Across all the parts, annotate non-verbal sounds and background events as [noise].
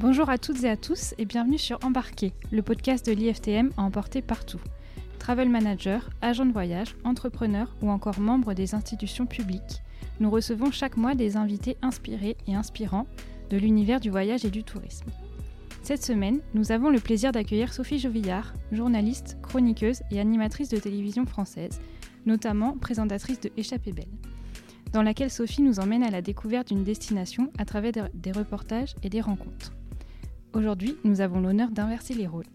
Bonjour à toutes et à tous et bienvenue sur Embarquer, le podcast de l'IFTM à emporter partout. Travel manager, agent de voyage, entrepreneur ou encore membre des institutions publiques, nous recevons chaque mois des invités inspirés et inspirants de l'univers du voyage et du tourisme. Cette semaine, nous avons le plaisir d'accueillir Sophie Jovillard, journaliste, chroniqueuse et animatrice de télévision française, notamment présentatrice de Échappée Belle, dans laquelle Sophie nous emmène à la découverte d'une destination à travers des reportages et des rencontres. Aujourd'hui, nous avons l'honneur d'inverser les rôles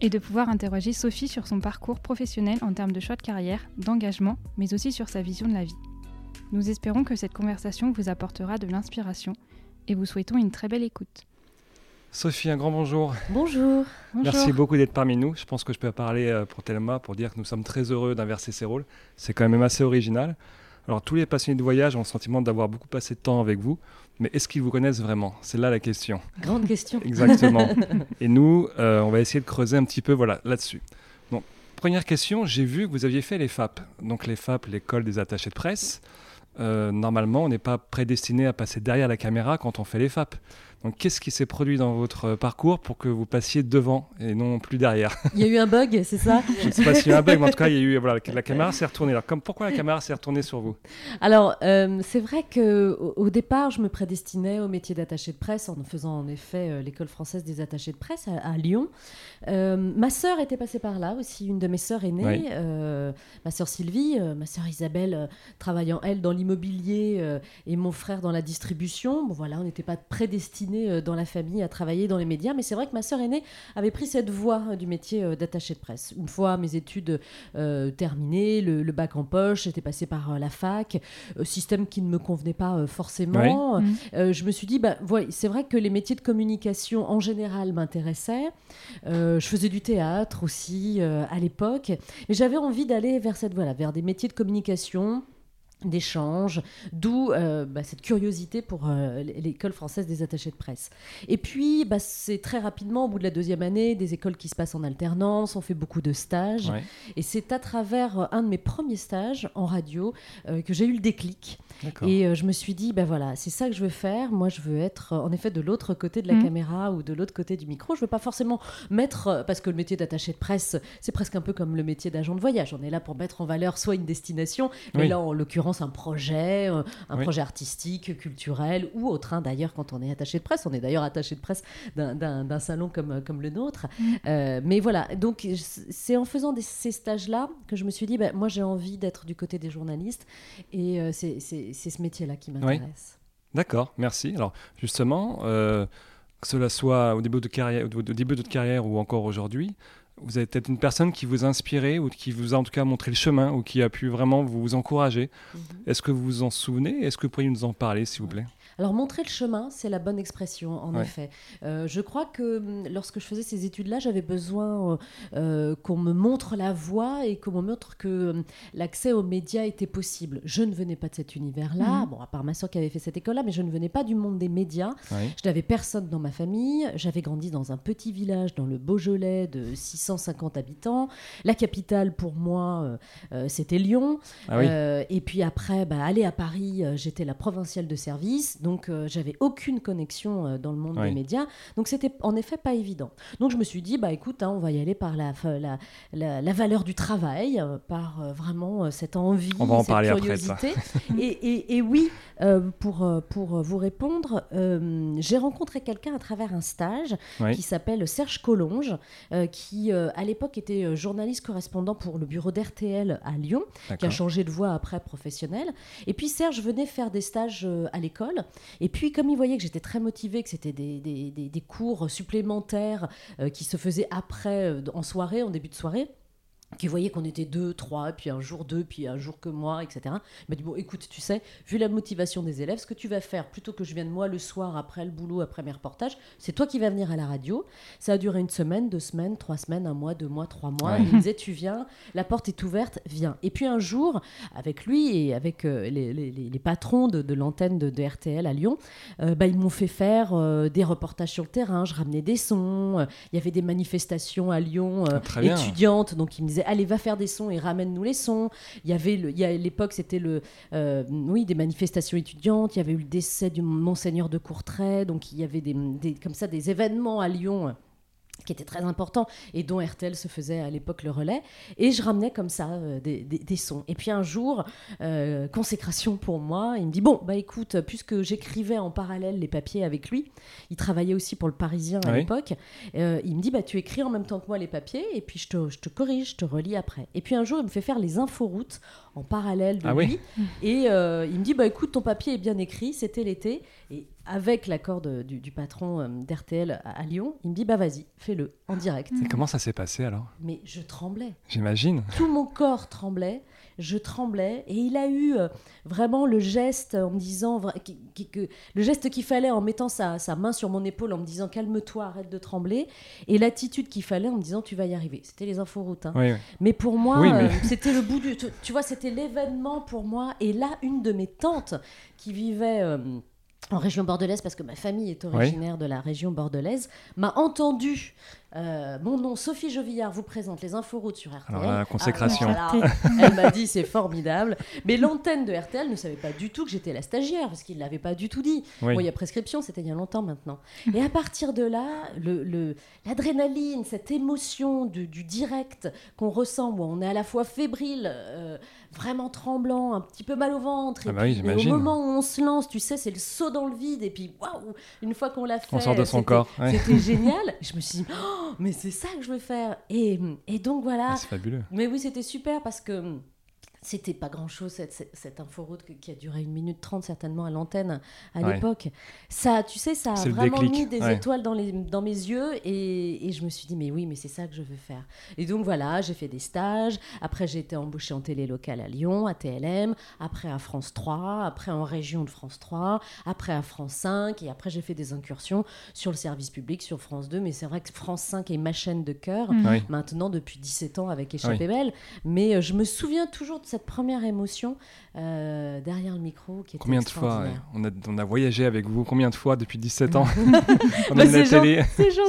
et de pouvoir interroger Sophie sur son parcours professionnel en termes de choix de carrière, d'engagement, mais aussi sur sa vision de la vie. Nous espérons que cette conversation vous apportera de l'inspiration et vous souhaitons une très belle écoute. Sophie, un grand bonjour. Bonjour. Merci beaucoup d'être parmi nous. Je pense que je peux parler euh, pour Thelma pour dire que nous sommes très heureux d'inverser ces rôles. C'est quand même assez original. Alors tous les passionnés de voyage ont le sentiment d'avoir beaucoup passé de temps avec vous, mais est-ce qu'ils vous connaissent vraiment? C'est là la question. Grande question. [laughs] [laughs] Exactement. Et nous, euh, on va essayer de creuser un petit peu voilà, là-dessus. Donc, première question, j'ai vu que vous aviez fait les FAP. Donc les FAP, l'école des attachés de presse. Euh, normalement, on n'est pas prédestiné à passer derrière la caméra quand on fait les FAP. Donc, qu'est-ce qui s'est produit dans votre parcours pour que vous passiez devant et non plus derrière? Il y a eu un bug, c'est ça? Je ne sais pas s'il y a eu un bug, mais en tout cas, il y a eu, voilà, la caméra s'est retournée. Alors, comme, pourquoi la caméra s'est retournée sur vous? Alors, euh, c'est vrai qu'au au départ, je me prédestinais au métier d'attaché de presse en faisant en effet euh, l'école française des attachés de presse à, à Lyon. Euh, ma sœur était passée par là aussi, une de mes sœurs aînées, Oui. ma sœur Sylvie, ma sœur Isabelle travaillant elle dans l'immobilier et mon frère dans la distribution. Bon voilà, on n'était pas prédestinés euh, dans la famille à travailler dans les médias, mais c'est vrai que ma sœur aînée avait pris cette voie euh, du métier euh, d'attaché de presse. Une fois mes études euh, terminées, le, le bac en poche, j'étais passée par la fac, système qui ne me convenait pas forcément. Euh, je me suis dit, bah, ouais, c'est vrai que les métiers de communication en général m'intéressaient. Euh, je faisais du théâtre aussi euh, à l'époque, mais j'avais envie d'aller vers cette voilà, vers des métiers de communication d'échange, d'où euh, bah, cette curiosité pour euh, l'école française des attachés de presse. Et puis, bah, c'est très rapidement, au bout de la deuxième année, des écoles qui se passent en alternance, on fait beaucoup de stages, Ouais, et c'est à travers euh, un de mes premiers stages en radio euh, que j'ai eu le déclic. D'accord. Et euh, je me suis dit, ben voilà, c'est ça que je veux faire. Moi, je veux être en effet de l'autre côté de la Mhm. caméra ou de l'autre côté du micro. Je veux pas forcément mettre, parce que le métier d'attaché de presse, c'est presque un peu comme le métier d'agent de voyage. On est là pour mettre en valeur soit une destination, mais Oui. là, en l'occurrence, un projet, euh, un Oui. projet artistique, culturel ou autre. hein. D'ailleurs, quand on est attaché de presse, on est d'ailleurs attaché de presse d'un- salon comme, comme le nôtre. Mhm. Euh, mais voilà, donc c'est en faisant des- ces stages-là que je me suis dit, ben, moi, j'ai envie d'être du côté des journalistes. Et euh, c'est ce métier-là qui m'intéresse. D'accord, merci. Alors justement, euh, que cela soit au début de carrière, au début de votre carrière ou encore aujourd'hui, vous avez peut-être une personne qui vous a inspiré ou qui vous a en tout cas montré le chemin ou qui a pu vraiment vous encourager. Mhm. Est-ce que vous vous en souvenez? Est-ce que vous pourriez nous en parler, s'il vous plaît? Alors, montrer le chemin, c'est la bonne expression, en Ouais. effet. Euh, je crois que hum, lorsque je faisais ces études-là, j'avais besoin euh, euh, qu'on me montre la voie et qu'on me montre que hum, l'accès aux médias était possible. Je ne venais pas de cet univers-là, Mhm. bon, à part ma soeur qui avait fait cette école-là, mais je ne venais pas du monde des médias. Je n'avais personne dans ma famille. J'avais grandi dans un petit village dans le Beaujolais de 650 habitants. La capitale, pour moi, c'était Lyon. Ah oui. Et puis après, bah, aller à Paris, j'étais la provinciale de service. Donc, euh, j'avais aucune connexion euh, dans le monde Oui. des médias. Donc, c'était en effet pas évident. Donc, je me suis dit, bah, écoute, hein, on va y aller par la, la, la, la valeur du travail, euh, par vraiment cette envie, On va en cette parler après de ça. curiosité. [laughs] et, et- et oui, pour, pour vous répondre, j'ai rencontré quelqu'un à travers un stage Oui. qui s'appelle Serge Collonge, qui à l'époque était journaliste correspondant pour le bureau d'RTL à Lyon, qui a changé de voie après professionnel. Et puis Serge venait faire des stages à l'école. Et puis comme il voyait que j'étais très motivée, que c'était des cours supplémentaires euh, qui se faisaient après, euh, en soirée, en début de soirée, qui voyait qu'on était deux, trois, puis un jour deux, puis un jour que moi, etc. Il m'a dit, bon, écoute, tu sais, vu la motivation des élèves, ce que tu vas faire, plutôt que je vienne moi le soir, après le boulot, après mes reportages, c'est toi qui vas venir à la radio. Ça a duré une semaine, deux semaines, trois semaines, un mois, deux mois, trois mois. Ouais. Il me disait, tu viens, la porte est ouverte, viens. Et puis un jour, avec lui et avec euh, les, les- les- les patrons de, de l'antenne de, de RTL à Lyon, euh, bah, ils m'ont fait faire euh, des reportages sur le terrain, je ramenais des sons, il y avait des manifestations à Lyon Ah, étudiantes, donc ils me disaient disait allez va faire des sons et ramène-nous les sons. Il y avait le, il y a, à l'époque c'était le, euh, oui des manifestations étudiantes. Il y avait eu le décès du monseigneur de Courtrai, donc il y avait des, des- comme ça des événements à Lyon. Qui était très important et dont RTL se faisait à l'époque le relais. Et je ramenais comme ça euh, des, des- des sons. Et puis un jour, euh, consécration pour moi, il me dit Bon, bah écoute, puisque j'écrivais en parallèle les papiers avec lui, il travaillait aussi pour le Parisien à Oui. l'époque, euh, il me dit Bah tu écris en même temps que moi les papiers et puis je te, je te corrige, je te relis après. Et puis un jour, il me fait faire les inforoutes en parallèle de Ah lui. oui. Et il me dit Bah écoute, ton papier est bien écrit, c'était l'été. Et avec l'accord du, du patron euh, d'RTL à, à Lyon, il me dit Bah vas-y, fais-le en direct. Et comment ça s'est passé alors? Mais je tremblais. J'imagine. Tout mon corps tremblait. Je tremblais. Et il a eu euh, vraiment le geste en me disant. vra- qui- qui- que- le geste qu'il fallait en mettant sa, sa main sur mon épaule en me disant Calme-toi, arrête de trembler. Et l'attitude qu'il fallait en me disant Tu vas y arriver. C'était les inforoutes. hein. Oui, oui. Mais pour moi, Oui, mais- euh, c'était le bout du. Tu, tu vois, c'était l'événement pour moi. Et là, une de mes tantes qui vivait. En région bordelaise, parce que ma famille est originaire de la région bordelaise, m'a entendu euh, mon nom, Sophie Jovillard, vous présente les inforoutes sur RTL. Alors, la consécration. Ah, voilà. [laughs] Elle m'a dit c'est formidable. Mais l'antenne de RTL ne savait pas du tout que j'étais la stagiaire, parce qu'il ne l'avait pas du tout dit. Oui. Bon, il y a prescription, c'était il y a longtemps maintenant. Et à partir de là, le- le- l'adrénaline, cette émotion du, du direct qu'on ressent, où on est à la fois fébrile, euh, vraiment tremblant, un petit peu mal au ventre, et Ah bah oui, puis, au moment où on se lance, tu sais, c'est le saut dans le vide, et puis waouh, une fois qu'on l'a fait, On sort de son c'était- corps, ouais. C'était génial. Je me suis dit, Oh, [gasps] mais c'est ça que je veux faire. Et, et donc voilà. Ah, c'est fabuleux. Mais oui, c'était super parce que c'était pas grand chose cette, cette, cette inforoute qui a duré une minute trente certainement à l'antenne à Ouais. l'époque. Ça, tu sais, ça a vraiment mis des ouais. étoiles dans, les, dans mes yeux et, et je me suis dit mais oui, mais c'est ça que je veux faire. Et donc voilà, j'ai fait des stages. Après, j'ai été embauchée en télé locale à Lyon, à TLM. Après à France 3. Après en région de France 3. Après à France 5. Et après, j'ai fait des incursions sur le service public, sur France 2. Mais c'est vrai que France 5 est ma chaîne de cœur Mm. Oui. maintenant depuis 17 ans avec Échappée Oui. Belle. Mais euh, je me souviens toujours de cette première émotion euh, derrière le micro qui Combien de fois ouais. on, a, on a voyagé avec vous Combien de fois depuis 17 ans? [laughs] On Bah, [laughs] c'est gentil.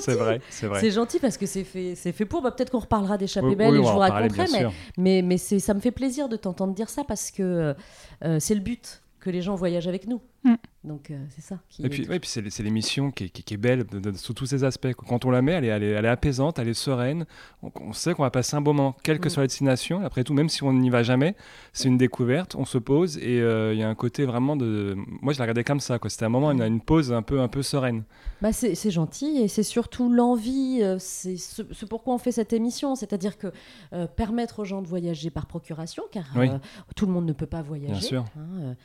C'est vrai, c'est vrai. C'est gentil parce que c'est fait, c'est fait pour. Bah, Peut-être qu'on reparlera d'Échappée Oui, Belle oui, et je vous raconterai, mais, mais, mais ça me fait plaisir de t'entendre dire ça parce que euh, c'est le but que les gens voyagent avec nous. Mm. Donc euh, c'est ça. Qui Et puis, ouais, puis c'est l'émission qui, est- qui- qui est belle de- de- sous tous ses aspects. Quand on la met, elle est, elle est, elle est apaisante, elle est sereine. On, on sait qu'on va passer un bon moment, quelle que Mm. soit la destination. Après tout, même si on n'y va jamais, c'est une découverte. On se pose et euh, il y a un côté vraiment de. Moi, je la regardais comme ça. C'était un moment, une, une pause un peu, un peu sereine. Bah c'est gentil et c'est surtout l'envie, euh, c'est ce, ce pourquoi on fait cette émission, c'est-à-dire que euh, permettre aux gens de voyager par procuration, car Oui. euh, tout le monde ne peut pas voyager, Bien sûr. hein,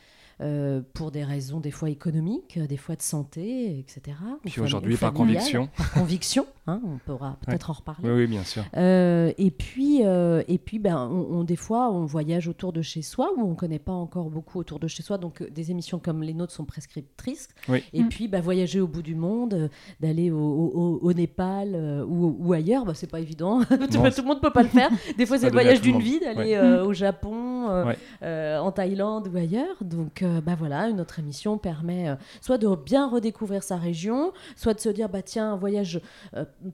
euh, pour des raisons des fois économiques, des fois de santé, etc. Puis aujourd'hui, ou par conviction. Par conviction, hein, on pourra peut-être en reparler. Oui, oui, bien sûr. Euh, et puis, euh, et puis ben, on, on- des fois, on voyage autour de chez soi où on ne connaît pas encore beaucoup autour de chez soi. Donc, euh, des émissions comme les nôtres sont prescriptrices. Oui. Et puis, ben, voyager au bout du monde, d'aller au, au- Népal euh, ou, ou ailleurs, ben, c'est pas évident. [laughs] tout, Non, tout le monde ne peut pas le faire. [laughs] Des fois, c'est le voyage d'une vie, d'aller Ouais. au Japon, Ouais. en Thaïlande ou ailleurs. Donc, ben, voilà, une autre émission permet soit de bien redécouvrir sa région, soit de se dire, bah, tiens, un voyage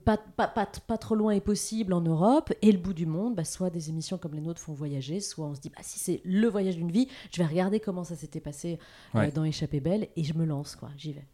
pas, pas, pas, pas trop loin est possible en Europe et le bout du monde, bah, soit des émissions comme les nôtres font voyager, soit on se dit bah, si c'est le voyage d'une vie, je vais regarder comment ça s'était passé euh, dans Échappée Belle et je me lance, quoi, j'y vais.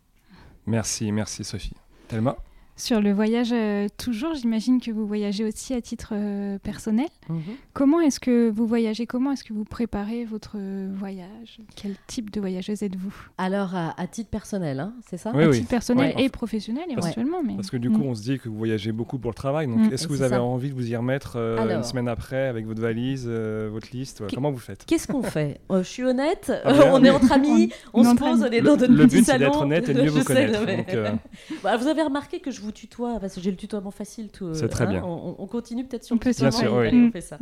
Merci, merci Sophie. Thelma? Sur le voyage, euh, toujours, j'imagine que vous voyagez aussi à titre euh, personnel. Mhm. Comment est-ce que vous voyagez? Comment est-ce que vous préparez votre voyage? Quel type de voyageuse êtes-vous? Alors, à, à titre personnel, hein, c'est ça? Oui, À oui. titre personnel Ouais. et professionnel éventuellement. Mais... Parce que du coup, Mm. on se dit que vous voyagez beaucoup pour le travail. Donc, Mm. est-ce que vous avez ça. envie de vous y remettre euh, une semaine après avec votre valise, euh, votre liste? Comment vous faites? Qu'est-ce qu'on fait? Euh, Je suis honnête, Ah bien, on est entre amis, [laughs] on, se pose, on est dans notre le petit but, c'est d'être honnête et de mieux vous connaître. euh, [laughs] Bah, vous avez remarqué que je vous tutoie, parce que j'ai le tutoiement facile. tout, euh, C'est très hein, bien. On, on continue peut-être sur On le tutoiement. Bien sûr, oui. allez, on fait ça.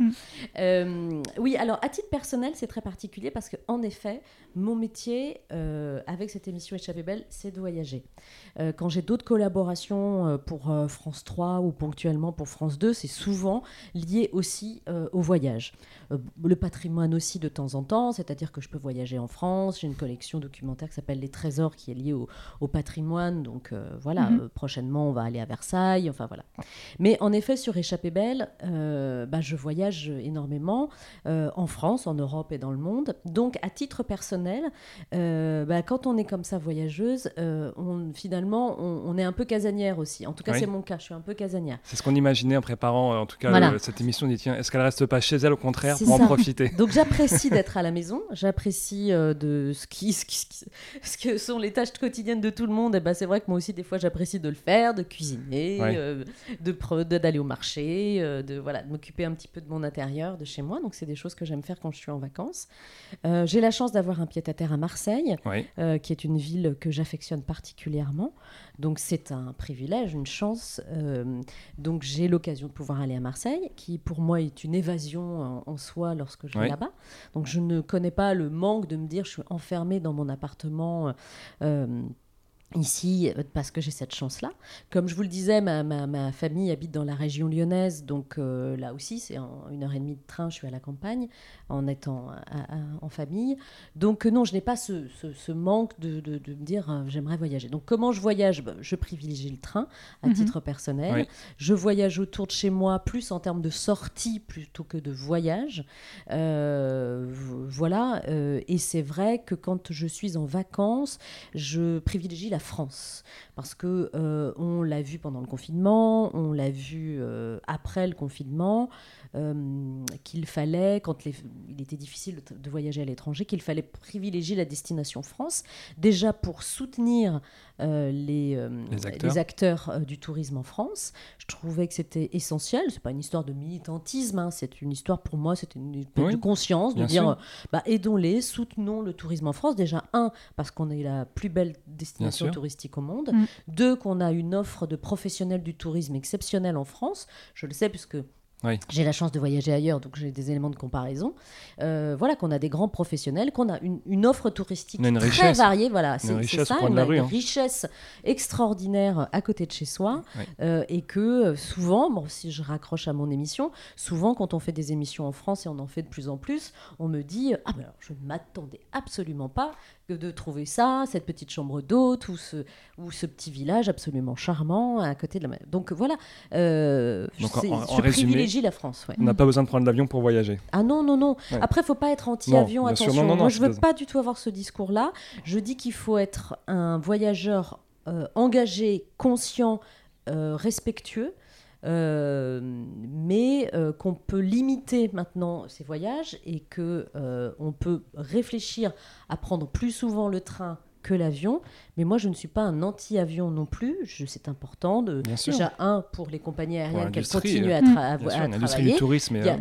Euh, oui, alors à titre personnel, c'est très particulier parce que en effet, mon métier euh, avec cette émission Échappée Belle, c'est de voyager. Euh, quand j'ai d'autres collaborations euh, pour euh, France 3 ou ponctuellement pour France 2, c'est souvent lié aussi euh, au voyage. Euh, le patrimoine aussi de temps en temps, c'est-à-dire que je peux voyager en France. J'ai une collection documentaire qui s'appelle Les Trésors qui est liée au, au patrimoine. Donc euh, voilà, Mhm. euh, prochainement, on va aller à Versailles, enfin voilà. Mais en effet, sur Échappée Belle, euh, bah, je voyage énormément euh, en France, en Europe et dans le monde. Donc, à titre personnel, euh, bah, quand on est comme ça voyageuse, on, finalement, on, est un peu casanière aussi. En tout cas, c'est mon cas, je suis un peu casanière. C'est ce qu'on imaginait en préparant, en tout cas, cette émission. On dit, tiens, est-ce qu'elle reste pas chez elle, au contraire, pour en profiter? Donc, j'apprécie d'être à la maison, j'apprécie de ce, qui, ce, qui, ce, que sont les tâches quotidiennes de tout le monde. Et bah, c'est vrai que moi aussi, des fois, j'apprécie de le faire, de cuisiner, de d'aller au marché, de voilà, de m'occuper un petit peu de mon intérieur, de chez moi. Donc, c'est des choses que j'aime faire quand je suis en vacances. Euh, j'ai la chance d'avoir un pied-à-terre à Marseille, euh, qui est une ville que j'affectionne particulièrement. Donc, c'est un privilège, une chance. Euh, donc, j'ai l'occasion de pouvoir aller à Marseille, qui pour moi est une évasion en, soi lorsque je vais là-bas. Donc, je ne connais pas le manque de me dire je suis enfermée dans mon appartement ici euh, parce que j'ai cette chance-là. Comme je vous le disais, ma, ma, famille habite dans la région lyonnaise, donc euh, là aussi, c'est en une heure et demie de train, je suis à la campagne, en étant en famille. Donc euh, non, je n'ai pas ce, ce, manque de, de, de, me dire j'aimerais voyager. Donc comment je voyage? Bah, Je privilégie le train à mhm. titre personnel. Je voyage autour de chez moi plus en termes de sortie plutôt que de voyage. voilà, et c'est vrai que quand je suis en vacances, je privilégie la France. Parce que euh, on l'a vu pendant le confinement, on l'a vu euh, après le confinement, euh, qu'il fallait, quand il était difficile de, voyager à l'étranger, qu'il fallait privilégier la destination France, déjà pour soutenir les, les, acteurs, du tourisme en France. Je trouvais que c'était essentiel. C'est pas une histoire de militantisme, hein, c'est une histoire pour moi, c'était une histoire de conscience, de dire bah, aidons-les, soutenons le tourisme en France. Déjà, un, parce qu'on est la plus belle destination touristique au monde. Mm. Deux, qu'on a une offre de professionnels du tourisme exceptionnelle en France. Je le sais puisque j'ai la chance de voyager ailleurs, donc j'ai des éléments de comparaison. Euh, voilà, qu'on a des grands professionnels, qu'on a une, offre touristique très variée. Voilà, c'est ça, une, une hein. richesse extraordinaire à côté de chez soi. Euh, et que euh, souvent, bon, si je raccroche à mon émission, souvent quand on fait des émissions en France, et on en fait de plus en plus, on me dit Ah, ben alors, je ne m'attendais absolument pas de trouver ça, cette petite chambre d'hôte ou ce, ou ce petit village absolument charmant à côté de la mer. Donc voilà, euh, Donc, en, je privilégie la France. On n'a pas besoin de prendre l'avion pour voyager. Ah non, non, non. Après, Après, faut pas être anti-avion, attention. Moi, je veux pas du tout avoir ce discours-là. Je dis qu'il faut être un voyageur euh, engagé, conscient, euh, respectueux. Euh, mais euh, qu'on peut limiter maintenant ces voyages et que euh, on peut réfléchir à prendre plus souvent le train que l'avion. Mais moi, je ne suis pas un anti-avion non plus. C'est important de déjà un pour les compagnies aériennes qu'elles continuent à, à, travailler. Du tourisme. Il y a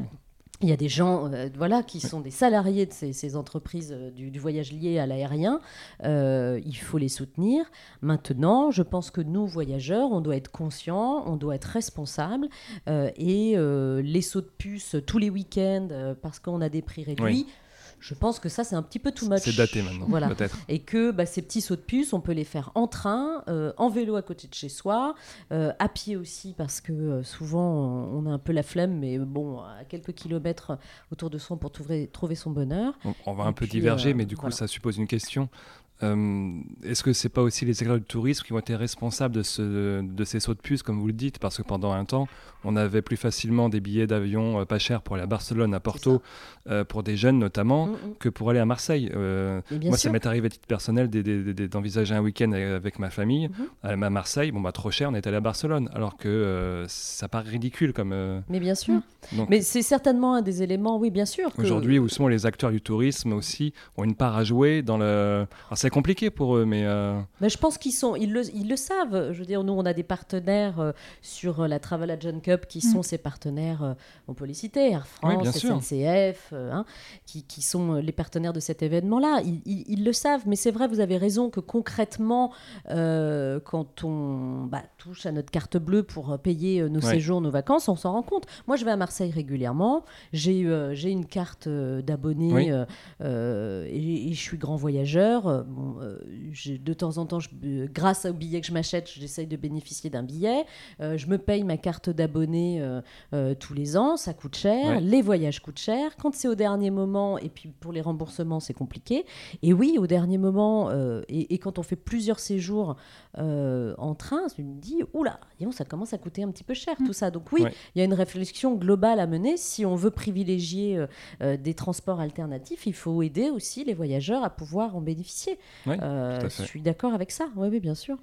des gens euh, voilà, qui sont des salariés de ces, entreprises euh, du, voyage lié à l'aérien. Euh, il faut les soutenir. Maintenant, je pense que nous, voyageurs, on doit être conscients, on doit être responsables. et les sauts de puce tous les week-ends parce qu'on a des prix réduits. Je pense que ça, c'est un petit peu too much. C'est daté maintenant, voilà. peut-être. Et que bah, ces petits sauts de puce, on peut les faire en train, euh, en vélo à côté de chez soi, euh, à pied aussi, parce que euh, souvent, on a un peu la flemme, mais bon, à quelques kilomètres autour de soi pour trouver, trouver son bonheur. On, va un peu diverger, mais du coup, ça suppose une question. Euh, est-ce que c'est pas aussi les écoles de tourisme qui ont été responsables de, ce, de ces sauts de puce, comme vous le dites? Parce que pendant un temps, on avait plus facilement des billets d'avion euh, pas chers pour aller à Barcelone, à Porto, euh, pour des jeunes notamment, mm, mm. que pour aller à Marseille. moi, ça m'est arrivé à titre personnel d'envisager un week-end avec ma famille mm-hmm. à Marseille. Bon, bah, trop cher, on est allé à Barcelone. Alors que ça paraît ridicule comme. Mais bien sûr. Mm. Mais c'est certainement un des éléments, oui, bien sûr. Aujourd'hui, où souvent les acteurs du tourisme aussi ont une part à jouer dans le compliqué pour eux, mais. Euh, mais je pense qu'ils sont, ils le, ils le savent. Je veux dire, nous, on a des partenaires euh, sur la Travel Agent Qui sont mm. ces partenaires, euh, on peut les citer, Air France, SNCF, hein, qui, qui, sont les partenaires de cet événement-là. Ils, ils, le savent, mais c'est vrai, vous avez raison que concrètement, quand on bah, touche à notre carte bleue pour payer nos séjours, nos vacances, on s'en rend compte. Moi, je vais à Marseille régulièrement. J'ai j'ai une carte d'abonné et, et, je suis grand voyageur. Bon, de temps en temps, je, grâce au billet que je m'achète, j'essaye de bénéficier d'un billet. je me paye ma carte d'abonné tous les ans, ça coûte cher. Les voyages coûtent cher. Quand c'est au dernier moment, et puis pour les remboursements, c'est compliqué. Et oui, au dernier moment, et, et, quand on fait plusieurs séjours en train, je me dis, oula, ça commence à coûter un petit peu cher mm. tout ça. Donc oui, il y a une réflexion globale à mener. Si on veut privilégier euh, euh, des transports alternatifs, il faut aider aussi les voyageurs à pouvoir en bénéficier. Euh, je suis d'accord avec ça. Oui, oui, bien sûr.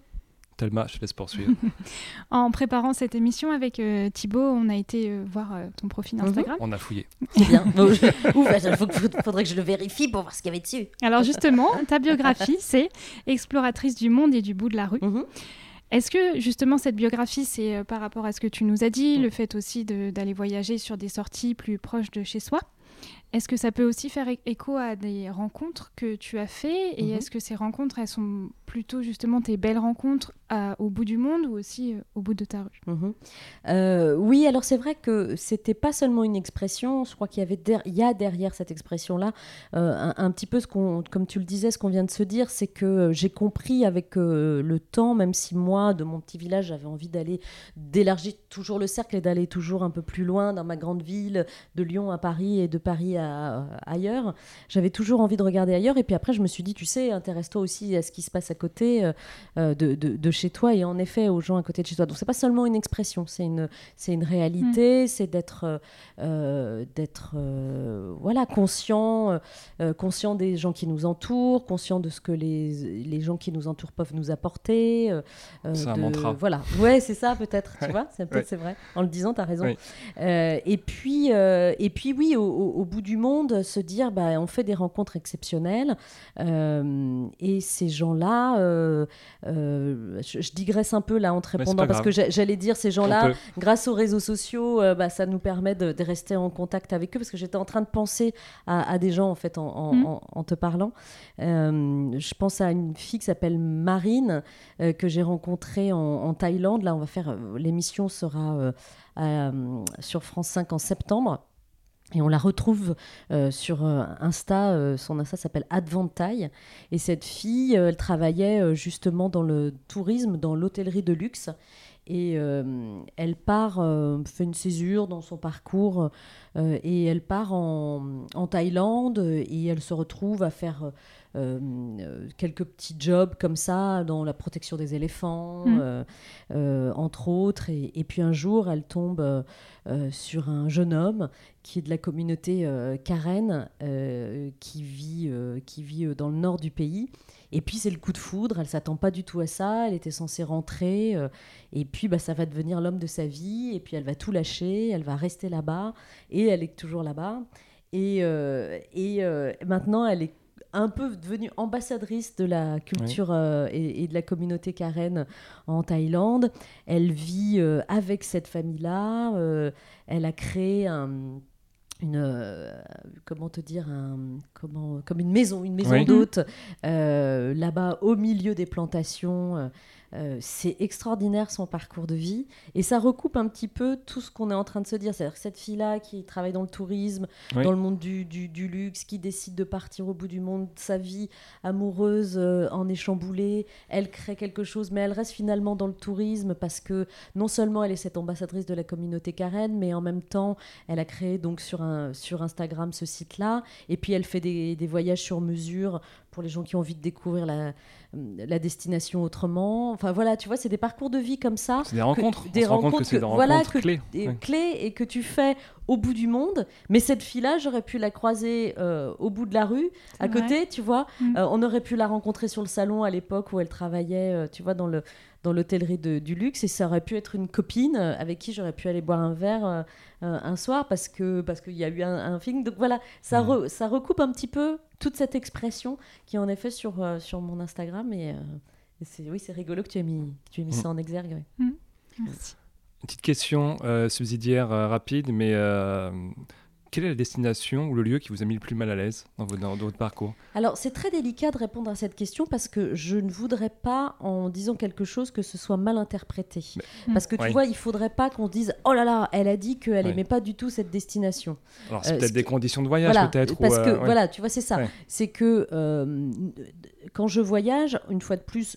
Tellement, je laisse poursuivre. [laughs] en préparant cette émission avec Thibaut, on a été voir ton profil mhm. Instagram. On a fouillé. bien. [laughs] il faudrait que je le vérifie pour voir ce qu'il y avait dessus. Alors justement, ta biographie, [laughs] c'est exploratrice du monde et du bout de la rue. Mhm. Est-ce que justement cette biographie, c'est euh, par rapport à ce que tu nous as dit, le fait aussi d'aller voyager sur des sorties plus proches de chez soi? Est-ce que ça peut aussi faire écho à des rencontres que tu as fait? Et mhm. est-ce que ces rencontres, elles sont plutôt justement tes belles rencontres au bout du monde ou aussi euh, au bout de ta rue mhm. euh, Oui, alors c'est vrai que c'était pas seulement une expression. Je crois qu'il y avait il y a derrière cette expression-là euh, un, petit peu ce qu'on, comme tu le disais, ce qu'on vient de se dire, c'est que j'ai compris avec le temps, même si moi, de mon petit village, j'avais envie d'aller d'élargir toujours le cercle et d'aller toujours un peu plus loin dans ma grande ville, de Lyon à Paris et de Paris ailleurs. J'avais toujours envie de regarder ailleurs. Et puis après, je me suis dit, tu sais, intéresse-toi aussi à ce qui se passe à côté euh, euh, de, chez toi et en effet aux gens à côté de chez toi. Donc c'est pas seulement une expression, c'est une, c'est une réalité, mm. c'est d'être, euh, d'être voilà, conscient, conscient des gens qui nous entourent, conscient de ce que les, les gens qui nous entourent peuvent nous apporter. c'est un mantra. Voilà, ouais, c'est ça peut-être, tu vois, c'est, peut-être c'est vrai. En le disant, tu as raison. et, puis, et puis, oui, au, au bout du monde se dire bah, on fait des rencontres exceptionnelles euh, et ces gens-là, euh, euh, je, digresse un peu là en te répondant parce que j'allais dire ces gens-là, grâce aux réseaux sociaux, bah, ça nous permet de, rester en contact avec eux parce que j'étais en train de penser à, des gens en fait en, mm. te parlant. je pense à une fille qui s'appelle Marine que j'ai rencontrée en, en, Thaïlande. Là, on va faire l'émission sera sur France 5 en septembre. Et on la retrouve euh, sur euh, Insta, euh, son Insta s'appelle Adventaille. Et cette fille, elle travaillait justement dans le tourisme, dans l'hôtellerie de luxe. Et elle part, fait une césure dans son parcours, et elle part en, en, Thaïlande, et elle se retrouve à faire quelques petits jobs comme ça dans la protection des éléphants, mmh. entre autres. Et, et, puis un jour, elle tombe sur un jeune homme qui est de la communauté euh, Karen, euh, qui vit, euh, qui vit dans le nord du pays. Et puis c'est le coup de foudre, elle s'attend pas du tout à ça, elle était censée rentrer, et puis bah, ça va devenir l'homme de sa vie, et puis elle va tout lâcher, elle va rester là-bas, et elle est toujours là-bas. Et, et maintenant, elle est un peu devenue ambassadrice de la culture et, et, de la communauté Karen en Thaïlande. Elle vit avec cette famille-là. elle a créé un une euh, comment te dire un, comment comme une maison une maison d'hôte euh, là-bas au milieu des plantations euh, c'est extraordinaire son parcours de vie et ça recoupe un petit peu tout ce qu'on est en train de se dire. C'est-à-dire que cette fille-là qui travaille dans le tourisme, dans le monde du, du, luxe, qui décide de partir au bout du monde, sa vie amoureuse euh, en est chamboulée, elle crée quelque chose, mais elle reste finalement dans le tourisme parce que non seulement elle est cette ambassadrice de la communauté Karen, mais en même temps elle a créé donc sur, un, sur Instagram ce site-là. Et puis elle fait des, des voyages sur mesure pour les gens qui ont envie de découvrir la, la destination autrement. Enfin voilà, tu vois, c'est des parcours de vie comme ça. C'est des rencontres. des rencontres, que c'est des rencontres clés. clés et que tu fais au bout du monde. Mais cette fille-là, j'aurais pu la croiser euh, au bout de la rue, à côté, tu vois. Mm. Euh, on aurait pu la rencontrer sur le salon à l'époque où elle travaillait, euh, tu vois, dans le dans l'hôtellerie du luxe et ça aurait pu être une copine avec qui j'aurais pu aller boire un verre un soir parce que parce qu'il y a eu un, film donc voilà ça mm. ça recoupe un petit peu toute cette expression qui est en effet sur sur mon Instagram et, c'est oui c'est rigolo que tu aies mis tu aies mis mm. ça en exergue Merci. Une petite question euh, subsidiaire euh, rapide, mais euh, quelle est la destination ou le lieu qui vous a mis le plus mal à l'aise dans votre, dans votre parcours? Alors, c'est très délicat de répondre à cette question parce que je ne voudrais pas, en disant quelque chose, que ce soit mal interprété. Mais- Parce que tu Oui. vois, il faudrait pas qu'on dise Oh là là, elle a dit qu'elle Ouais. aimait pas du tout cette destination. Alors, c'est Euh, peut-être des qui- conditions de voyage, Voilà, peut-être. ou, parce que euh, ouais. voilà, tu vois, c'est ça. Ouais. C'est que euh, quand je voyage, une fois de plus,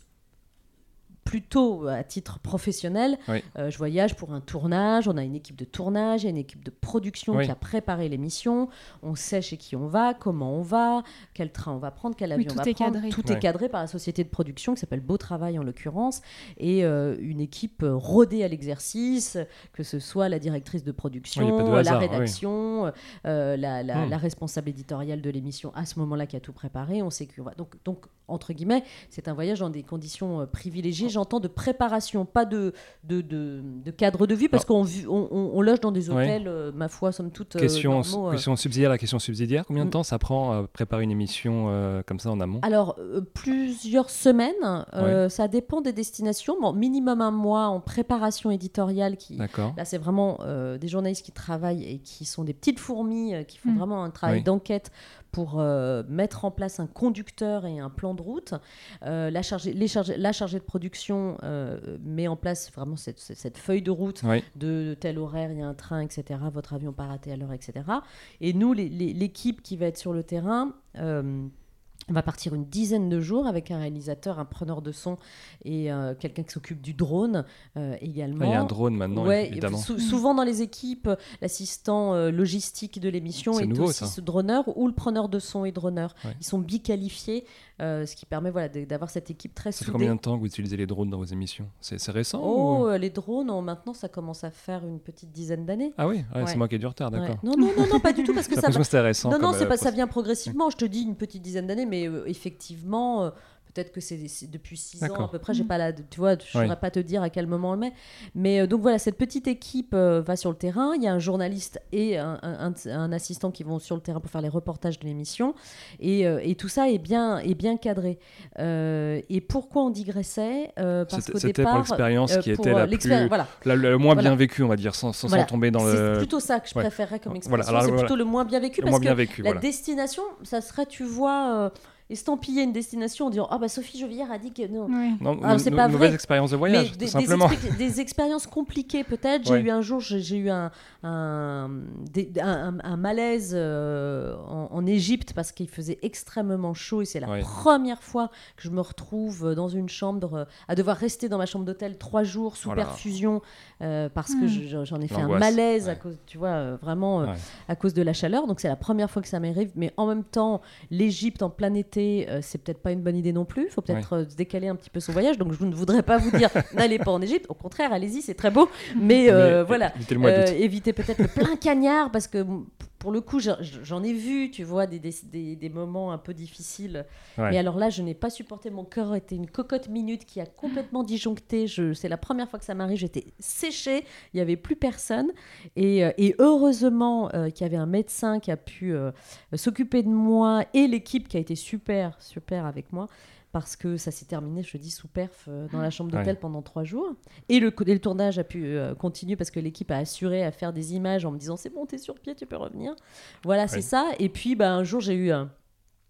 plutôt à titre professionnel, Oui. euh, je voyage pour un tournage. On a une équipe de tournage, il y a une équipe de production Oui. qui a préparé l'émission. On sait chez qui on va, comment on va, quel train on va prendre, quel Oui, avion tout on va est prendre. cadré. Tout Ouais. est cadré par la société de production qui s'appelle Beau Travail en l'occurrence et euh, une équipe euh, rodée à l'exercice, que ce soit la directrice de production, Oui, de la hasard, oui. rédaction, euh, la, la- Hmm. la responsable éditoriale de l'émission à ce moment-là qui a tout préparé. On sait que va. Donc, donc entre guillemets, c'est un voyage dans des conditions euh, privilégiées. J'entends de préparation, pas de de, de, de cadre de vie, parce qu'on on, on- on loge dans des hôtels, euh, ma foi, somme toute. euh, Question, normaux, euh. question subsidiaire, la question subsidiaire. Combien de Mm. temps ça prend à préparer une émission comme ça en amont? Alors, plusieurs semaines, ça dépend des destinations. Bon, minimum un mois en préparation éditoriale qui, D'accord. Là, c'est vraiment des journalistes qui travaillent et qui sont des petites fourmis, qui font Mm. vraiment un travail Oui. d'enquête pour euh, mettre en place un conducteur et un plan de route. Euh, la, chargée, les chargés- la chargée de production euh, met en place vraiment cette, feuille de route Oui. de tel horaire, il y a un train, etc. Votre avion part à telle heure, etc. Et nous, l'équipe qui va être sur le terrain, on va partir une dizaine de jours avec un réalisateur, un preneur de son et euh, quelqu'un qui s'occupe du drone euh, également. Ah, il y a un drone maintenant, Ouais, évidemment. sou- souvent dans les équipes, l'assistant euh, logistique de l'émission est nouveau, aussi ça. ce droneur ou le preneur de son et droneur. Ouais. Ils sont biqualifiés, euh, ce qui permet voilà, d'avoir cette équipe très Ça fait soudée. combien de temps que vous utilisez les drones dans vos émissions? C'est récent Oh, ou- euh, les drones, maintenant, ça commence à faire une petite dizaine d'années. Ah oui, ouais, Ouais. c'est moi qui ai du retard, d'accord. Ouais. Non, non, non, non, pas du tout, parce que [laughs] ça va, récent. non, non, euh, pas, ça vient progressivement. Je te dis une petite dizaine d'années, mais euh, effectivement, peut-être que c'est c'est depuis six ans D'accord. à peu près. J'ai pas la, tu vois, je Ouais. saurais pas te dire à quel moment on le met. Mais euh, donc voilà, cette petite équipe euh, va sur le terrain. Il y a un journaliste et un, un- un- un assistant qui vont sur le terrain pour faire les reportages de l'émission, et, euh, et tout ça est bien, est bien cadré. Euh, et pourquoi on digressait Euh, Parce C'était qu'au c'était pour l'expérience qui était euh, la, plus, voilà. la- le moins Voilà. bien vécue, on va dire, sans, sans, sans Voilà. tomber dans C'est le, plutôt ça que je ouais. préférerais comme Voilà, expression. c'est voilà. plutôt le moins bien vécu le parce moins que bien vécu. la Voilà. destination, ça serait, tu vois, euh, estampiller une destination en disant Ah bah Sophie Jovière a dit que non. Non, c'est pas mauvaise vrai. expérience de voyage, des, tout des simplement. [laughs] des expériences compliquées peut-être. J'ai Ouais. eu un jour, j'ai eu un, un, des- un- un- un malaise euh, en, Égypte parce qu'il faisait extrêmement chaud et c'est la Ouais. première fois que je me retrouve dans une chambre euh, à devoir rester dans ma chambre d'hôtel trois jours sous Oh perfusion euh, parce que Hmm. je- j'en ai fait un malaise à cause, tu vois, euh, vraiment euh, Ouais. à cause de la chaleur. Donc c'est la première fois que ça m'arrive, mais en même temps, l'Égypte en plein été, euh, c'est peut-être pas une bonne idée non plus. Il faut peut-être euh, se décaler un petit peu son voyage. Donc je ne voudrais pas vous dire [laughs] n'allez pas en Égypte. Au contraire, allez-y, c'est très beau. Mais, euh, Mais, voilà. évitez peut-être le plein cagnard parce que pour le coup, j'en- ai vu, tu vois, des, des, des- des moments un peu difficiles. Ouais. Mais alors là, je n'ai pas supporté. Mon cœur était une cocotte minute qui a complètement disjoncté. C'est la première fois que ça m'arrive. J'étais séchée. Il n'y avait plus personne. Et, euh, et heureusement euh, qu'il y avait un médecin qui a pu euh, s'occuper de moi et l'équipe qui a été super, super avec moi. Parce que ça s'est terminé, je te dis, sous perf euh, dans la chambre d'hôtel Ouais. pendant trois jours. Et le, co- et le tournage a pu euh, continuer parce que l'équipe a assuré à faire des images en me disant c'est bon, t'es sur pied, tu peux revenir. Voilà, c'est ça. Et puis bah, un jour, j'ai eu un,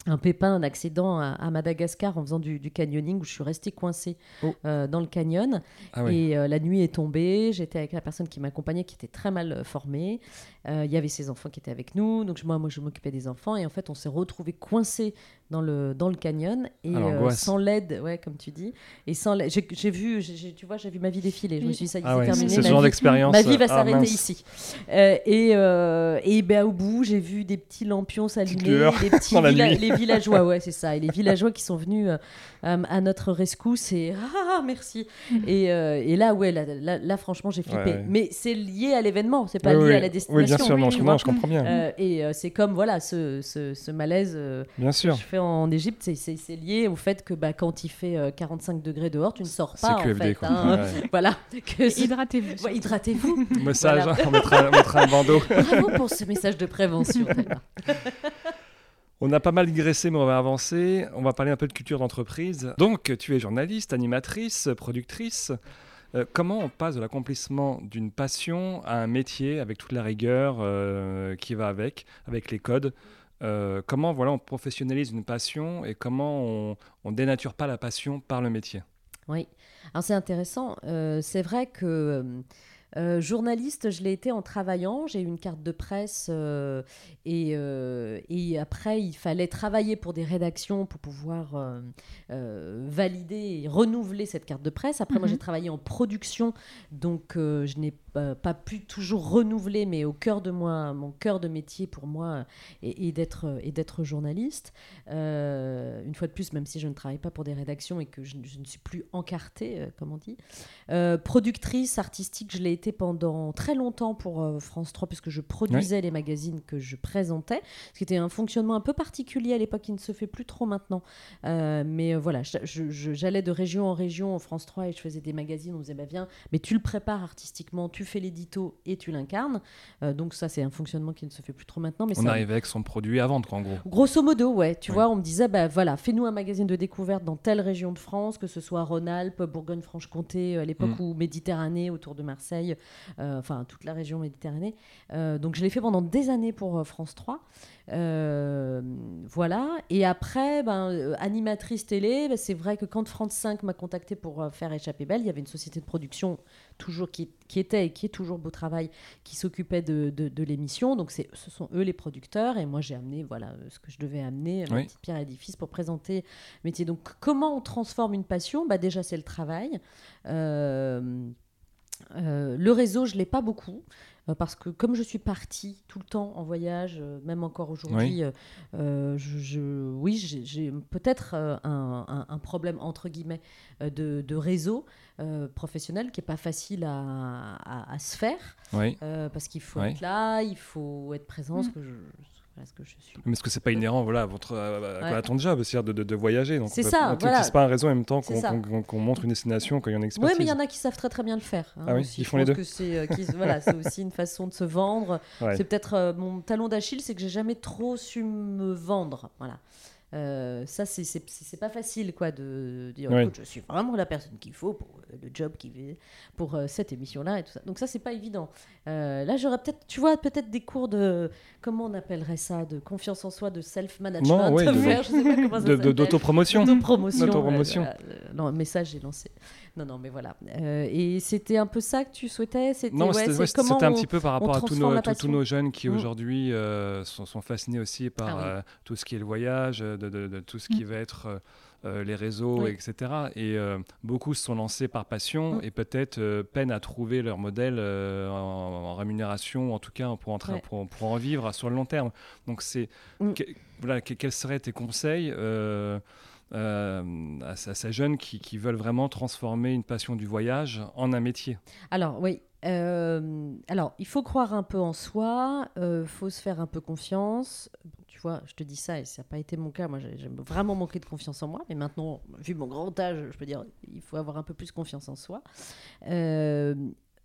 un pépin, un accident à, à Madagascar en faisant du, du canyoning où je suis restée coincée Oh. euh, dans le canyon. Ah. Et euh, la nuit est tombée. J'étais avec la personne qui m'accompagnait qui était très mal euh, formée. Euh, Il y avait ses enfants qui étaient avec nous. Donc moi, moi je m'occupais des enfants. Et en fait, on s'est retrouvés coincés dans le, dans le canyon. Et sans l'aide, ouais, comme tu dis. Et sans J'ai vu, tu vois, j'ai vu ma vie défiler. Je me suis dit, ça y est, Ah c'est ouais, terminé. c'est ce ma genre vie- d'expérience. Ma vie va ah, s'arrêter ici. Euh, et euh, et ben, au bout, j'ai vu des petits lampions s'allumer, des [laughs] petits les villageois, ouais, c'est ça. Et les villageois qui sont venus euh, euh, à notre rescousse et ah, ah, merci. Et, euh, et là, ouais, là, là, là, franchement, j'ai flippé. Ouais, ouais. Mais c'est lié à l'événement, c'est pas Oui, lié oui. à la destination. Oui, bien sûr, non, je, vois. non, je comprends bien. Euh, et euh, c'est comme voilà ce, ce, ce malaise euh, bien que sûr. je fais en Égypte, c'est- c'est c'est lié au fait que bah, quand il fait euh, 45 degrés dehors, tu ne sors C'est pas en QFD, fait. quoi. hein. [laughs] Voilà. Que c'est- Hydratez-vous. Ouais, hydratez-vous. Message, Voilà. [laughs] on, mettra, on mettra un bandeau. Bravo pour ce message de prévention. On a pas mal digressé, mais on va avancer. On va parler un peu de culture d'entreprise. Donc, tu es journaliste, animatrice, productrice. Euh, comment on passe de l'accomplissement d'une passion à un métier avec toute la rigueur euh, qui va avec, avec les codes? Euh, Comment voilà, on professionnalise une passion et comment on, on dénature pas la passion par le métier? Oui, alors c'est intéressant. c'est vrai que euh, journaliste, je l'ai été en travaillant. J'ai eu une carte de presse euh, et, euh, et, après, il fallait travailler pour des rédactions pour pouvoir valider et renouveler cette carte de presse. Après, moi, j'ai mhm. travaillé en production, donc je n'ai pas pu toujours renouveler, mais au cœur de moi, mon cœur de métier pour moi d'être et d'être journaliste. une fois de plus, même si je ne travaille pas pour des rédactions et que je, je ne suis plus encartée, comme on dit. productrice artistique, je l'ai pendant très longtemps pour euh, France 3, puisque je produisais les magazines que je présentais, ce qui était un fonctionnement un peu particulier à l'époque, qui ne se fait plus trop maintenant. Euh, mais euh, voilà, j'allais de région en région en France 3 et je faisais des magazines, on me disait, bah, viens, mais tu le prépares artistiquement, tu fais l'édito et tu l'incarnes. donc ça, c'est un fonctionnement qui ne se fait plus trop maintenant. Mais on arrivait avec son produit à vendre, en gros. Grosso modo, ouais. Tu vois, on me disait, bah voilà, fais-nous un magazine de découverte dans telle région de France, que ce soit Rhône-Alpes, Bourgogne-Franche-Comté, à l'époque mm. ou Méditerranée, autour de Marseille, euh, enfin toute la région Méditerranée. Euh, donc je l'ai fait pendant des années pour euh, France 3. Voilà. Et après, ben, animatrice télé, ben, c'est vrai que quand France 5 m'a contacté pour faire Échapper Belle, il y avait une société de production toujours qui, qui, était et qui est toujours Beau Travail qui s'occupait de, de, l'émission. Donc ce sont eux les producteurs et moi j'ai amené voilà ce que je devais amener, ma petite pierre à l'édifice pour présenter le métier. Donc comment on transforme une passion? Bah, Déjà c'est le travail. Euh, euh, le réseau, je ne l'ai pas beaucoup. Euh, parce que comme je suis partie tout le temps en voyage, euh, même encore aujourd'hui, je, oui, j'ai peut-être un, problème entre guillemets de, réseau professionnel qui est pas facile à, se faire, parce qu'il faut être là, il faut être présent, ce mm. que je, que je suis. Mais est-ce que c'est pas inhérent voilà, à, votre, à, ton job, c'est-à-dire de, de, voyager C'est ça. Voilà. C'est pas un réseau en même temps qu'on montre une destination quand il y a une expertise. Oui, mais il y en a qui savent très très bien le faire. Hein, ah oui, ils font les deux. c'est voilà, aussi une façon de se vendre. C'est peut-être euh, mon talon d'Achille, c'est que j'ai jamais trop su me vendre. Voilà. Euh, ça, c'est pas facile quoi, de dire écoute, je suis vraiment la personne qu'il faut pour euh, le job qui pour euh, cette émission-là et tout ça. Donc, ça, c'est pas évident. là, j'aurais peut-être, tu vois, peut-être des cours de, comment on appellerait ça, de confiance en soi, de self-management, d'autopromotion. D'autopromotion. non, message, j'ai lancé. Non, non, mais voilà. et c'était un peu ça que tu souhaitais? C'était un petit peu par rapport à tous nos, tous, nos jeunes qui mmh. aujourd'hui sont, sont, fascinés aussi par ah tout ce qui est le voyage de, tout ce qui mm. va être euh, euh, les réseaux, etc. Et euh, beaucoup se sont lancés par passion mm. et peut-être peinent à trouver leur modèle en, rémunération, en tout cas pour, pour, pour, en vivre sur le long terme. Donc, c'est voilà, quels seraient tes conseils à, ces jeunes qui, veulent vraiment transformer une passion du voyage en un métier Alors, oui. alors, il faut croire un peu en soi, il faut se faire un peu confiance vois, je te dis ça et ça n'a pas été mon cas. Moi, j'ai vraiment manqué de confiance en moi. Mais maintenant, vu mon grand âge, je peux dire, il faut avoir un peu plus confiance en soi.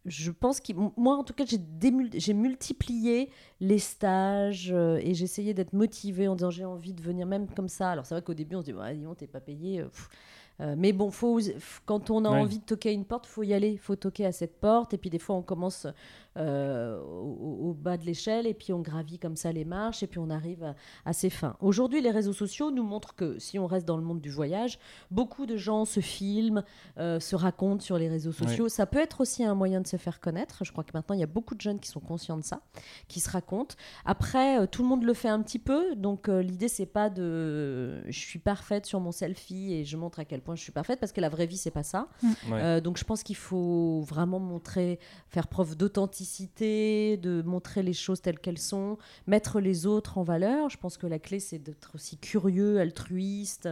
Euh, je pense que moi, en tout cas, j'ai multiplié les stages euh, et j'essayais d'être motivée en disant j'ai envie de venir même comme ça. Alors, c'est vrai qu'au début, on se dit, ouais, dis t'es pas payé. Euh, mais bon, faut, quand on a envie de toquer à une porte, faut y aller, il faut toquer à cette porte. Et puis des fois, on commence euh, au, bas de l'échelle et puis on gravit comme ça les marches et puis on arrive à, ses fins. Aujourd'hui, les réseaux sociaux nous montrent que si on reste dans le monde du voyage, beaucoup de gens se filment, euh, se racontent sur les réseaux sociaux. Ça peut être aussi un moyen de se faire connaître. Je crois que maintenant, il y a beaucoup de jeunes qui sont conscients de ça, qui se racontent. Après, tout le monde le fait un petit peu. Donc l'idée, c'est pas de je suis parfaite sur mon selfie et je montre à quel point je suis parfaite parce que la vraie vie, c'est pas ça. Mm. donc je pense qu'il faut vraiment montrer, faire preuve d'authenticité de montrer les choses telles qu'elles sont, mettre les autres en valeur. Je pense que la clé, c'est d'être aussi curieux, altruiste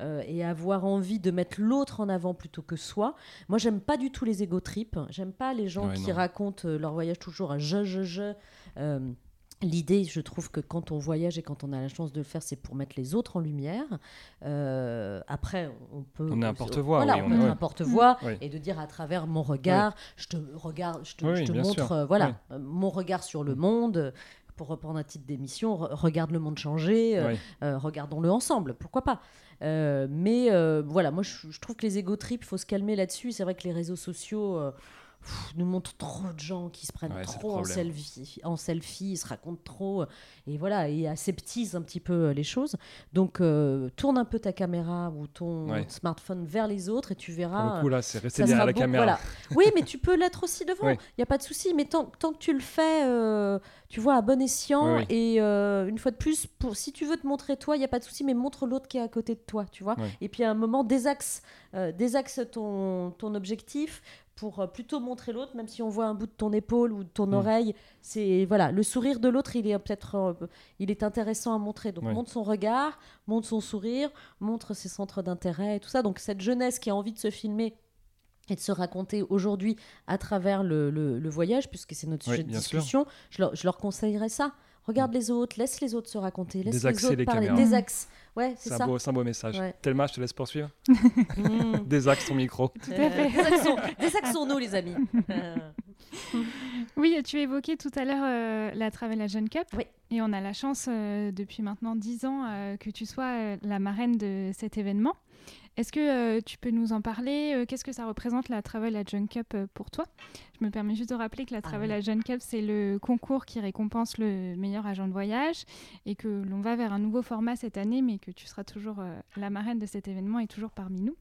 euh, et avoir envie de mettre l'autre en avant plutôt que soi. Moi, j'aime pas du tout les égo trips. J'aime pas les gens qui racontent euh, leur voyage toujours à je, je, je. Euh, L'idée, je trouve que quand on voyage et quand on a la chance de le faire, c'est pour mettre les autres en lumière. Euh, après, on peut. On est un porte-voix. Voilà, on, est un porte-voix et de dire à travers mon regard, je te regarde, je te, montre, euh, voilà, mon regard sur le monde pour reprendre un titre d'émission, re- regarde le monde changer, euh, euh, regardons-le ensemble, pourquoi pas. Mais voilà, moi je, je trouve que les ego trips, il faut se calmer là-dessus. C'est vrai que les réseaux sociaux pff, nous montrent trop de gens qui se prennent Ouais, trop en selfie, en selfie, ils se racontent trop, et voilà, et aseptisent un petit peu euh, les choses. Donc euh, tourne un peu ta caméra ou ton Ouais. smartphone vers les autres et tu Pour verras. le coup, là, c'est rester derrière la beau- caméra. voilà. Oui, mais tu peux l'être aussi devant. Il Oui. n'y a pas de souci. Mais tant, tant que tu le fais, euh, tu vois, à bon escient. Oui, oui. Et euh, une fois de plus, pour, si tu veux te montrer toi, il n'y a pas de souci, mais montre l'autre qui est à côté de toi, tu vois. Et puis à un moment, désaxe, désaxe ton, ton objectif pour euh, plutôt montrer l'autre, même si on voit un bout de ton épaule ou de ton Mm. oreille. C'est voilà, le sourire de l'autre, il est peut-être, euh, il est intéressant à montrer. Donc montre son regard, montre son sourire, montre ses centres d'intérêt et tout ça. Donc cette jeunesse qui a envie de se filmer et de se raconter aujourd'hui à travers le, le- le voyage, puisque c'est notre Oui, sujet de discussion, je leur, je leur conseillerais ça. Regarde les autres, laisse les autres se raconter, laisse Désaxer les autres les parler, caméras. désaxe. Ouais, c'est un, ça. beau- c'est un beau message. Ouais. Thelma, je te laisse poursuivre. Mm. Désaxe ton micro. Tout à fait. Désaxons- Désaxons-nous, les amis. Euh, Oui, tu évoquais tout à l'heure euh, la Travel Agent Cup. Oui. Et on a la chance euh, depuis maintenant 10 ans euh, que tu sois euh, la marraine de cet événement. Est-ce que euh, tu peux nous en parler Euh, Qu'est-ce que ça représente la Travel Agent Cup euh, pour toi? Je me permets juste de rappeler que la Ah Travel oui. Agent Cup, c'est le concours qui récompense le meilleur agent de voyage et que l'on va vers un nouveau format cette année, mais que tu seras toujours la marraine de cet événement et toujours parmi nous.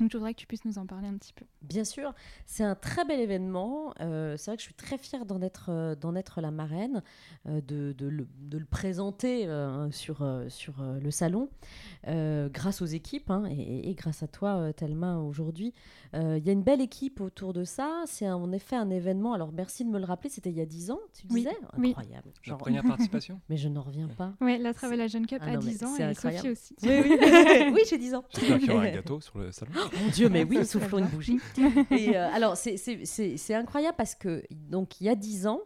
Donc je voudrais que tu puisses nous en parler un petit peu. Bien sûr, c'est un très bel événement. Euh, c'est vrai que je suis très fière d'en être, euh, d'en être la marraine, euh, de, de le, de le présenter euh, sur, sur le salon, euh, grâce aux équipes hein, et, et grâce à toi, Thelma, aujourd'hui. Euh, Il y a une belle équipe autour de ça. C'est en effet un événement. Alors merci de me le rappeler, c'était il y a 10 ans, tu Oui, disais? Oui. Incroyable. La Genre- première participation? [laughs] Mais je n'en reviens pas. Ouais, la Travel Agent Cup Ah mais 10 ans et incroyable. Sophie aussi. Oui, oui, [laughs] [laughs] oui j'ai 10 ans. J'espère qu'il y aura un gâteau sur le salon? [laughs] Mon Dieu, mais oui, soufflons une bougie. [laughs] Et euh, alors, c'est- incroyable parce que, donc, il y a 10 ans,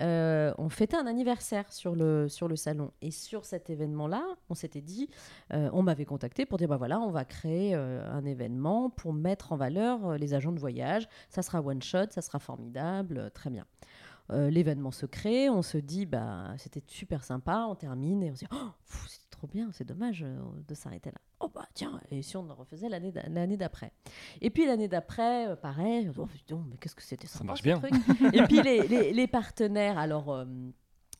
euh, on fêtait un anniversaire sur le, sur le salon. Et sur cet événement-là, on s'était dit, euh, on m'avait contacté pour dire, bah voilà, on va créer euh, un événement pour mettre en valeur les agents de voyage. Ça sera one shot, ça sera formidable, très bien. L'événement se crée, on se dit, bah, c'était super sympa, on termine et on se dit, oh, trop bien, c'est dommage euh, de s'arrêter là. Oh bah tiens, et si on en refaisait l'année d'a- l'année d'après? Et puis l'année d'après, euh, pareil, oh, mais qu'est-ce que c'était Ça marche bien. truc? Et puis les, les- les partenaires, alors euh,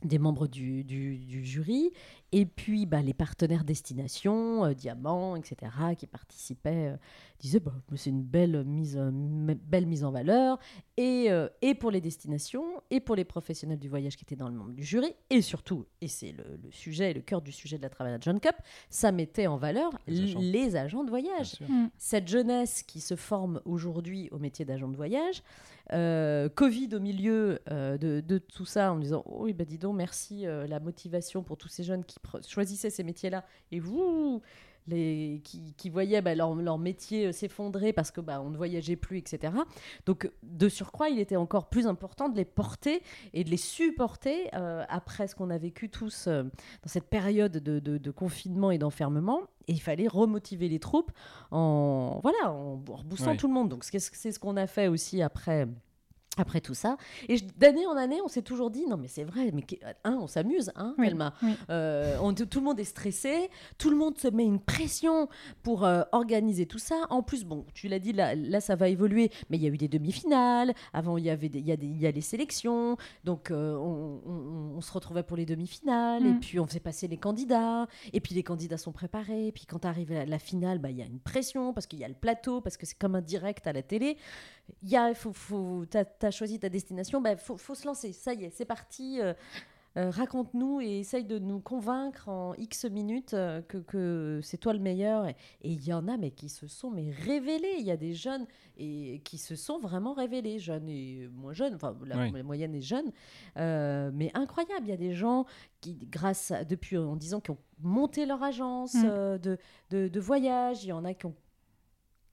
des membres du, du- du jury, et puis bah, les partenaires destination, euh, Diamant, etc., qui participaient, euh, disaient bah, c'est une belle mise, euh, belle mise en valeur, et, euh, et pour les destinations, et pour les professionnels du voyage qui étaient dans le membre du jury, et surtout, et c'est le, le sujet, le cœur du sujet de la Travel John Cup, ça mettait en valeur Les agents. les agents de voyage sûr. cette jeunesse qui se forme aujourd'hui au métier d'agent de voyage, euh, Covid au milieu euh, de, tout ça, en disant oh, oui, bah dis donc, merci euh, la motivation pour tous ces jeunes qui choisissaient ces métiers-là. Et vous les, qui, qui voyaient bah, leur, leur métier euh, s'effondrer parce que bah, on ne voyageait plus, etc. Donc de surcroît, il était encore plus important de les porter et de les supporter euh, après ce qu'on a vécu tous euh, dans cette période de, de- de confinement et d'enfermement. Et il fallait remotiver les troupes en voilà en reboostant Ouais. tout le monde. Donc c'est ce c'est ce qu'on a fait aussi après. Après tout ça, et d'année en année, on s'est toujours dit non mais c'est vrai, mais hein, on s'amuse, hein, Oui. Euh, on- tout le monde est stressé, tout le monde se met une pression pour euh, organiser tout ça. En plus, bon, tu l'as dit, là, là ça va évoluer, mais il y a eu des demi-finales. Avant, il y avait des- il y a, des- il y a les sélections, donc euh, on, on- on se retrouvait pour les demi-finales, et Mm. puis on faisait passer les candidats, et puis les candidats sont préparés, et puis quand arrive la, la finale, bah, il y a une pression parce qu'il y a le plateau, parce que c'est comme un direct à la télé. Il y a, faut, faut, t'as, t'as choisi ta destination, bah, faut, faut se lancer. Ça y est, c'est parti. euh, euh, raconte-nous et essaye de nous convaincre en X minutes euh, que, que c'est toi le meilleur. Et il y en a mais qui se sont mais révélés. Il y a des jeunes et qui se sont vraiment révélés, jeunes et moins jeunes. Enfin, la, Oui. la moyenne est jeune, Euh, mais incroyable. Il y a des gens qui, grâce à, depuis en disant qui ont monté leur agence Mm. euh, de, de, de voyage. Il y en a qui ont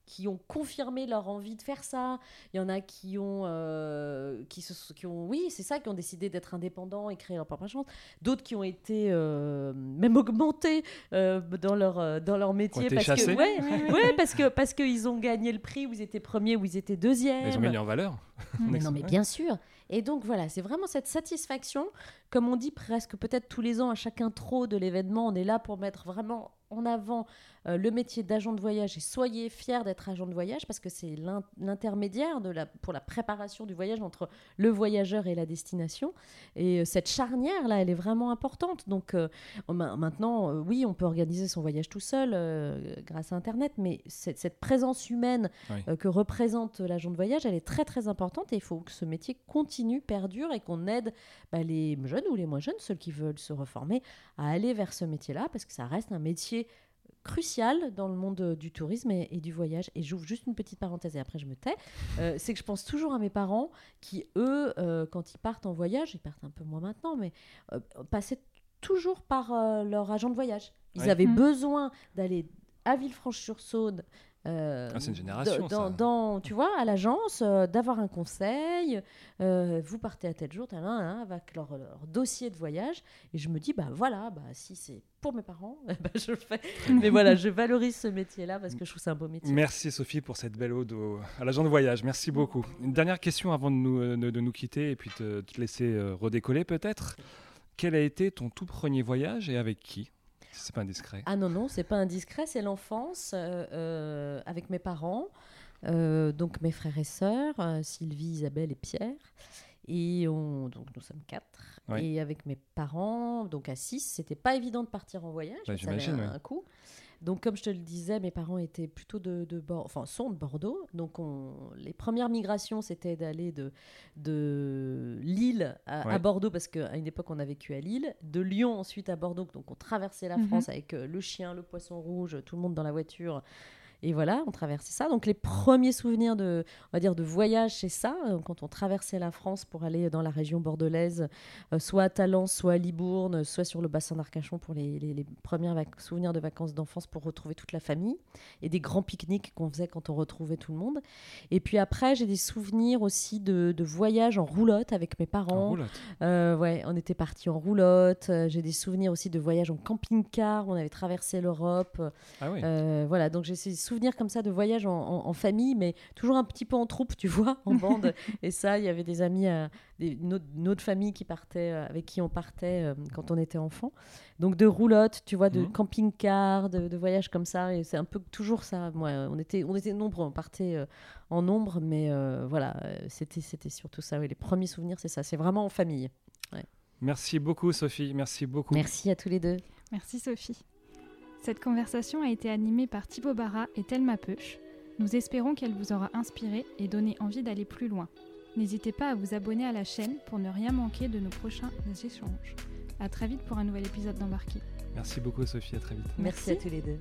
qui ont confirmé leur envie de faire ça. Il y en a qui ont, euh, qui se, qui ont, oui, c'est ça, qui ont décidé d'être indépendants et créer leur propre agence. D'autres qui ont été euh, même augmentés euh, dans leur dans leur métier été parce chassés. que, ouais, Ouais, parce que parce qu'ils ont gagné le prix où ils étaient premiers, où ils étaient deuxièmes. Ils ont gagné en valeur. Mais non, mais bien sûr. Et donc voilà, c'est vraiment cette satisfaction, comme on dit presque peut-être tous les ans à chaque intro de l'événement, on est là pour mettre vraiment en avant euh, le métier d'agent de voyage et soyez fiers d'être agent de voyage parce que c'est l'intermédiaire la, pour la préparation du voyage entre le voyageur et la destination. Et euh, cette charnière-là, elle est vraiment importante. Donc euh, maintenant, oui, on peut organiser son voyage tout seul grâce à Internet, mais cette, cette présence humaine que représente l'agent de voyage, elle est très très importante et il faut que ce métier continue, perdure et qu'on aide bah, les jeunes ou les moins jeunes, ceux qui veulent se reformer, à aller vers ce métier-là parce que ça reste un métier crucial dans le monde du tourisme et, du voyage. Et j'ouvre juste une petite parenthèse et après je me tais. Euh, [laughs] c'est que je pense toujours à mes parents qui, eux, euh, quand ils partent en voyage, ils partent un peu moins maintenant, mais euh, passaient toujours par leur agent de voyage. Ils avaient mmh. besoin d'aller à Villefranche-sur-Saône euh, ah, c'est une génération, dans, dans, tu vois, à l'agence, euh, d'avoir un conseil. Euh, vous partez à tel jour, tel, avec leur, dossier de voyage. Et je me dis, bah voilà, bah, si c'est pour mes parents, [laughs] bah, je le fais. Mais voilà, je valorise ce métier-là parce que je trouve c'est un beau métier. Merci Sophie pour cette belle ode à l'agent de voyage. Merci beaucoup. Une dernière question avant de nous, de, nous quitter et puis de te laisser redécoller peut-être. Quel a été ton tout premier voyage et avec qui? C'est pas indiscret. Ah non, non, c'est pas indiscret, c'est l'enfance euh, euh, avec mes parents, euh, donc mes frères et sœurs, Sylvie, Isabelle et Pierre. Et on, donc nous sommes quatre. Et avec mes parents, donc à six, c'était pas évident de partir en voyage. Bah, J'imagine. Un, un coup. Donc, comme je te le disais, mes parents étaient plutôt de, de enfin, sont de Bordeaux. Donc, on, les premières migrations, c'était d'aller de, de Lille à, Bordeaux, parce qu'à une époque, on a vécu à Lille. De Lyon, ensuite à Bordeaux. Donc, on traversait la mhm. France avec euh, le chien, le poisson rouge, tout le monde dans la voiture. Et voilà, on traversait ça. Donc les premiers souvenirs de, on va dire, de voyage, c'est ça. Euh, quand on traversait la France pour aller dans la région bordelaise, euh, soit à Talence, soit à Libourne, soit sur le bassin d'Arcachon pour les, les, premiers souvenirs de vacances d'enfance pour retrouver toute la famille et des grands pique-niques qu'on faisait quand on retrouvait tout le monde. Et puis après, j'ai des souvenirs aussi de, de voyages en roulotte avec mes parents. En. Euh, ouais, on était partis en roulotte. J'ai des souvenirs aussi de voyages en camping-car. On avait traversé l'Europe. Ah oui. voilà, donc j'ai ces souvenirs comme ça de voyage en, famille, mais toujours un petit peu en troupe, tu vois, en [laughs] bande. et ça, il y avait des amis, euh, une, autre, famille qui partait, euh, avec qui on partait euh, quand on était enfant. Donc de roulotte, tu vois, de mhm. camping-car, de, de voyages comme ça. Et c'est un peu toujours ça. Moi, on était, on était nombreux, on partait en nombre, mais voilà, c'était, c'était surtout ça. les premiers souvenirs, c'est ça. C'est vraiment en famille. Merci beaucoup, Sophie. Merci beaucoup. Merci à tous les deux. Merci, Sophie. Cette conversation a été animée par Thibaut Barra et Thelma Peuch. Nous espérons qu'elle vous aura inspiré et donné envie d'aller plus loin. N'hésitez pas à vous abonner à la chaîne pour ne rien manquer de nos prochains échanges. A très vite pour un nouvel épisode d'Embarqué. Merci beaucoup Sophie, à très vite. Merci à tous les deux.